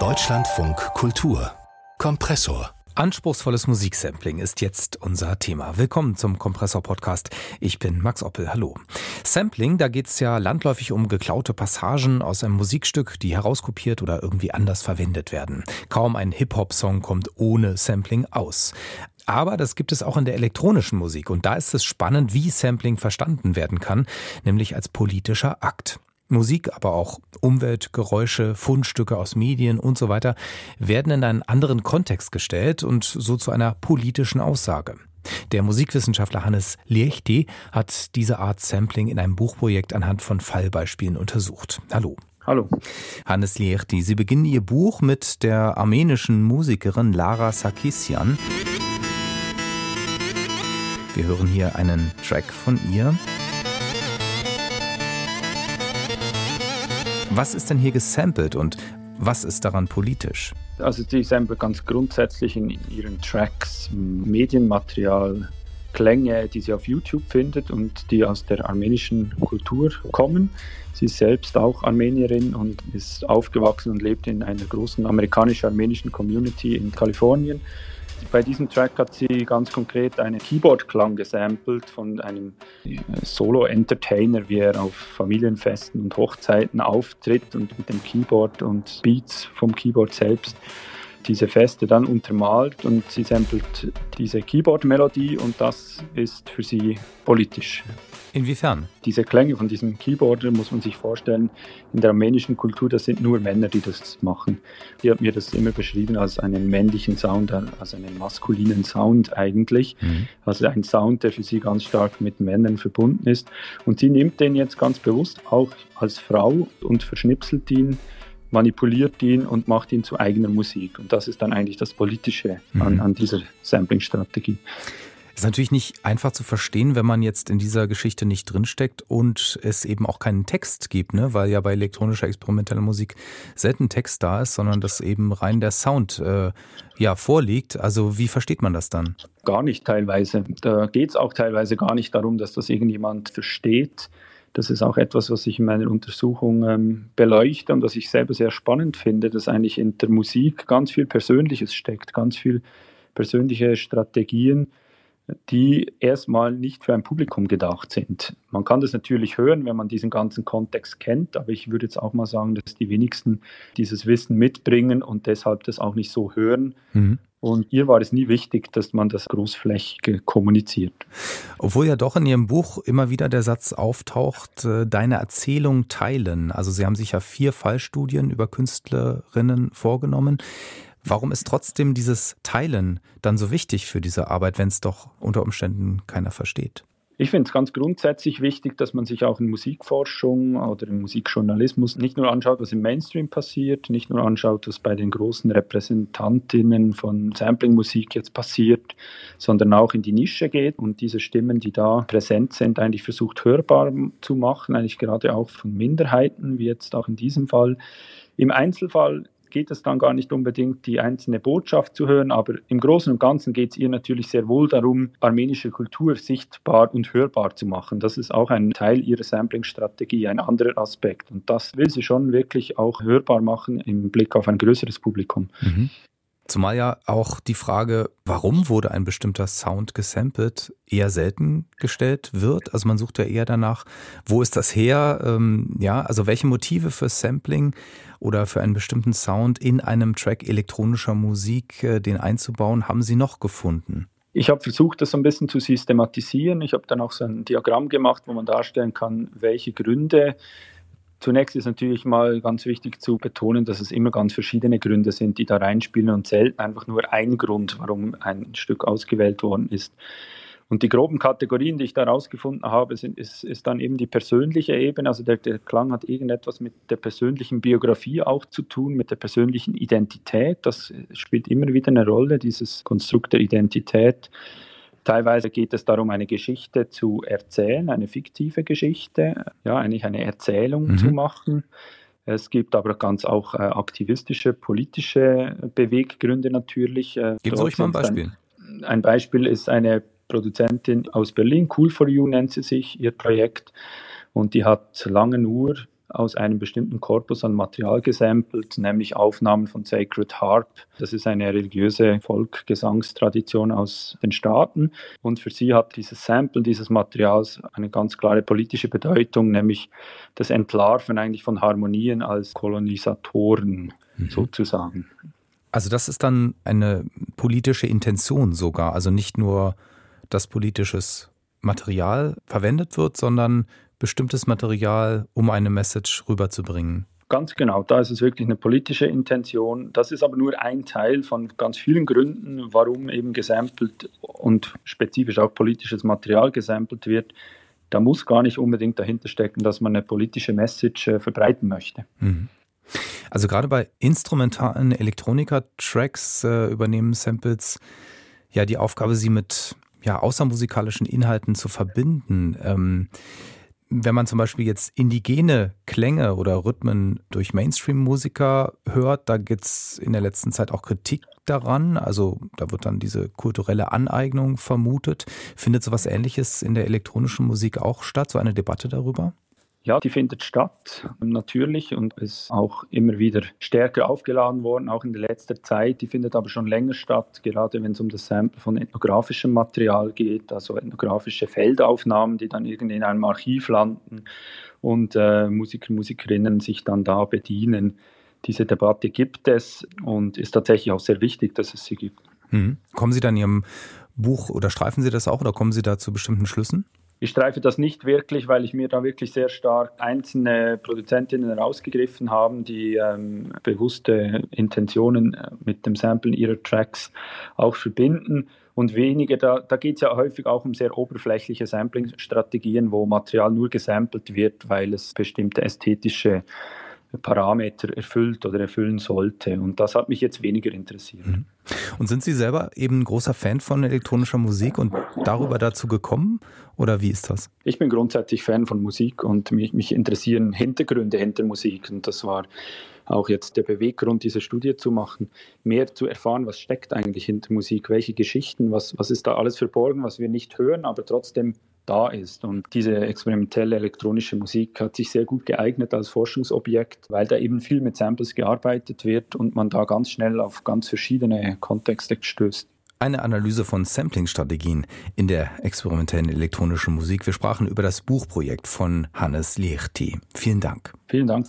Deutschlandfunk Kultur Kompressor Anspruchsvolles Musiksampling ist jetzt unser Thema. Willkommen zum Kompressor-Podcast. Ich bin Max Oppel. Hallo. Sampling, da geht es ja landläufig um geklaute Passagen aus einem Musikstück, die herauskopiert oder irgendwie anders verwendet werden. Kaum ein Hip-Hop-Song kommt ohne Sampling aus. Aber das gibt es auch in der elektronischen Musik und da ist es spannend, wie Sampling verstanden werden kann, nämlich als politischer Akt. Musik, aber auch Umweltgeräusche, Fundstücke aus Medien und so weiter werden in einen anderen Kontext gestellt und so zu einer politischen Aussage. Der Musikwissenschaftler Hannes Liechti hat diese Art Sampling in einem Buchprojekt anhand von Fallbeispielen untersucht. Hallo. Hallo. Hannes Liechti, Sie beginnen Ihr Buch mit der armenischen Musikerin Lara Sarkisian. Wir hören hier einen Track von ihr. Was ist denn hier gesampelt und was ist daran politisch? Also sie samplet ganz grundsätzlich in ihren Tracks Medienmaterial, Klänge, die sie auf YouTube findet und die aus der armenischen Kultur kommen. Sie ist selbst auch Armenierin und ist aufgewachsen und lebt in einer großen amerikanisch-armenischen Community in Kalifornien. Bei diesem Track hat sie ganz konkret einen Keyboard-Klang gesampelt von einem äh, Solo-Entertainer, wie er auf Familienfesten und Hochzeiten auftritt und mit dem Keyboard und Beats vom Keyboard selbst diese Feste dann untermalt und sie samplet diese Keyboard-Melodie und das ist für sie politisch. Inwiefern? Diese Klänge von diesem Keyboarder muss man sich vorstellen, in der armenischen Kultur, das sind nur Männer, die das machen. Sie hat mir das immer beschrieben als einen männlichen Sound, als einen maskulinen Sound eigentlich. Mhm. Also ein Sound, der für sie ganz stark mit Männern verbunden ist. Und sie nimmt den jetzt ganz bewusst auch als Frau und verschnipselt ihn manipuliert ihn und macht ihn zu eigener Musik. Und das ist dann eigentlich das Politische an, mhm. an dieser Sampling-Strategie. Ist natürlich nicht einfach zu verstehen, wenn man jetzt in dieser Geschichte nicht drinsteckt und es eben auch keinen Text gibt, ne? weil ja bei elektronischer experimenteller Musik selten Text da ist, sondern dass eben rein der Sound äh, ja vorliegt. Also wie versteht man das dann? Gar nicht teilweise. Da geht es auch teilweise gar nicht darum, dass das irgendjemand versteht. Das ist auch etwas, was ich in meiner Untersuchung ähm, beleuchte und was ich selber sehr spannend finde, dass eigentlich in der Musik ganz viel Persönliches steckt, ganz viel persönliche Strategien, die erstmal nicht für ein Publikum gedacht sind. Man kann das natürlich hören, wenn man diesen ganzen Kontext kennt, aber ich würde jetzt auch mal sagen, dass die wenigsten dieses Wissen mitbringen und deshalb das auch nicht so hören. Mhm. Und ihr war es nie wichtig, dass man das großflächig kommuniziert. Obwohl ja doch in Ihrem Buch immer wieder der Satz auftaucht, äh, deine Erzählung teilen. Also Sie haben sich ja vier Fallstudien über Künstlerinnen vorgenommen. Warum ist trotzdem dieses Teilen dann so wichtig für diese Arbeit, wenn es doch unter Umständen keiner versteht? Ich finde es ganz grundsätzlich wichtig, dass man sich auch in Musikforschung oder im Musikjournalismus nicht nur anschaut, was im Mainstream passiert, nicht nur anschaut, was bei den großen Repräsentantinnen von Samplingmusik jetzt passiert, sondern auch in die Nische geht und diese Stimmen, die da präsent sind, eigentlich versucht hörbar zu machen, eigentlich gerade auch von Minderheiten, wie jetzt auch in diesem Fall. Im Einzelfall geht es dann gar nicht unbedingt, die einzelne Botschaft zu hören, aber im Großen und Ganzen geht es ihr natürlich sehr wohl darum, armenische Kultur sichtbar und hörbar zu machen. Das ist auch ein Teil ihrer Sampling-Strategie, ein anderer Aspekt. Und das will sie schon wirklich auch hörbar machen im Blick auf ein größeres Publikum. Mhm. Zumal ja auch die Frage, warum wurde ein bestimmter Sound gesampelt, eher selten gestellt wird. Also man sucht ja eher danach, wo ist das her? Ähm, ja, also welche Motive für Sampling oder für einen bestimmten Sound in einem Track elektronischer Musik, äh, den einzubauen, haben Sie noch gefunden? Ich habe versucht, das so ein bisschen zu systematisieren. Ich habe dann auch so ein Diagramm gemacht, wo man darstellen kann, welche Gründe Zunächst ist natürlich mal ganz wichtig zu betonen, dass es immer ganz verschiedene Gründe sind, die da reinspielen und selten einfach nur ein Grund, warum ein Stück ausgewählt worden ist. Und die groben Kategorien, die ich da rausgefunden habe, sind, ist, ist dann eben die persönliche Ebene. Also der, der Klang hat irgendetwas mit der persönlichen Biografie auch zu tun, mit der persönlichen Identität. Das spielt immer wieder eine Rolle, dieses Konstrukt der Identität. Teilweise geht es darum, eine Geschichte zu erzählen, eine fiktive Geschichte, ja, eigentlich eine Erzählung mhm. zu machen. Es gibt aber ganz auch äh, aktivistische, politische Beweggründe natürlich. Äh, Geben Sie euch mal ein Beispiel. Ein, ein Beispiel ist eine Produzentin aus Berlin, Cool for You nennt sie sich, ihr Projekt. Und die hat lange nur aus einem bestimmten Korpus an Material gesampelt, nämlich Aufnahmen von Sacred Harp. Das ist eine religiöse Volkgesangstradition aus den Staaten. Und für sie hat dieses Sample dieses Materials eine ganz klare politische Bedeutung, nämlich das Entlarven eigentlich von Harmonien als Kolonisatoren mhm. sozusagen. Also das ist dann eine politische Intention sogar, also nicht nur, dass politisches Material verwendet wird, sondern bestimmtes Material, um eine Message rüberzubringen. Ganz genau, da ist es wirklich eine politische Intention. Das ist aber nur ein Teil von ganz vielen Gründen, warum eben gesampelt und spezifisch auch politisches Material gesampelt wird. Da muss gar nicht unbedingt dahinter stecken, dass man eine politische Message äh, verbreiten möchte. Mhm. Also gerade bei instrumentalen Elektronika-Tracks äh, übernehmen Samples ja die Aufgabe, sie mit ja, außermusikalischen Inhalten zu verbinden. Ähm, wenn man zum Beispiel jetzt indigene Klänge oder Rhythmen durch Mainstream-Musiker hört, da gibt es in der letzten Zeit auch Kritik daran. Also da wird dann diese kulturelle Aneignung vermutet. Findet sowas ähnliches in der elektronischen Musik auch statt, so eine Debatte darüber? Ja, die findet statt, natürlich, und ist auch immer wieder stärker aufgeladen worden, auch in der letzten Zeit. Die findet aber schon länger statt, gerade wenn es um das Sample von ethnografischem Material geht, also ethnografische Feldaufnahmen, die dann irgendwie in einem Archiv landen und äh, Musiker, Musikerinnen sich dann da bedienen. Diese Debatte gibt es und ist tatsächlich auch sehr wichtig, dass es sie gibt. Mhm. Kommen Sie dann in Ihrem Buch oder streifen Sie das auch oder kommen Sie da zu bestimmten Schlüssen? Ich streife das nicht wirklich, weil ich mir da wirklich sehr stark einzelne Produzentinnen herausgegriffen habe, die ähm, bewusste Intentionen äh, mit dem Samplen ihrer Tracks auch verbinden. Und weniger, da, da geht es ja häufig auch um sehr oberflächliche Sampling-Strategien, wo Material nur gesampelt wird, weil es bestimmte ästhetische Parameter erfüllt oder erfüllen sollte. Und das hat mich jetzt weniger interessiert. Mhm. Und sind Sie selber eben ein großer Fan von elektronischer Musik und darüber dazu gekommen? Oder wie ist das? Ich bin grundsätzlich Fan von Musik und mich, mich interessieren Hintergründe hinter Musik. Und das war auch jetzt der Beweggrund, diese Studie zu machen, mehr zu erfahren, was steckt eigentlich hinter Musik, welche Geschichten, was, was ist da alles verborgen, was wir nicht hören, aber trotzdem da ist. Und diese experimentelle elektronische Musik hat sich sehr gut geeignet als Forschungsobjekt, weil da eben viel mit Samples gearbeitet wird und man da ganz schnell auf ganz verschiedene Kontexte stößt. Eine Analyse von Sampling-Strategien in der experimentellen elektronischen Musik. Wir sprachen über das Buchprojekt von Hannes Liechti. Vielen Dank. Vielen Dank.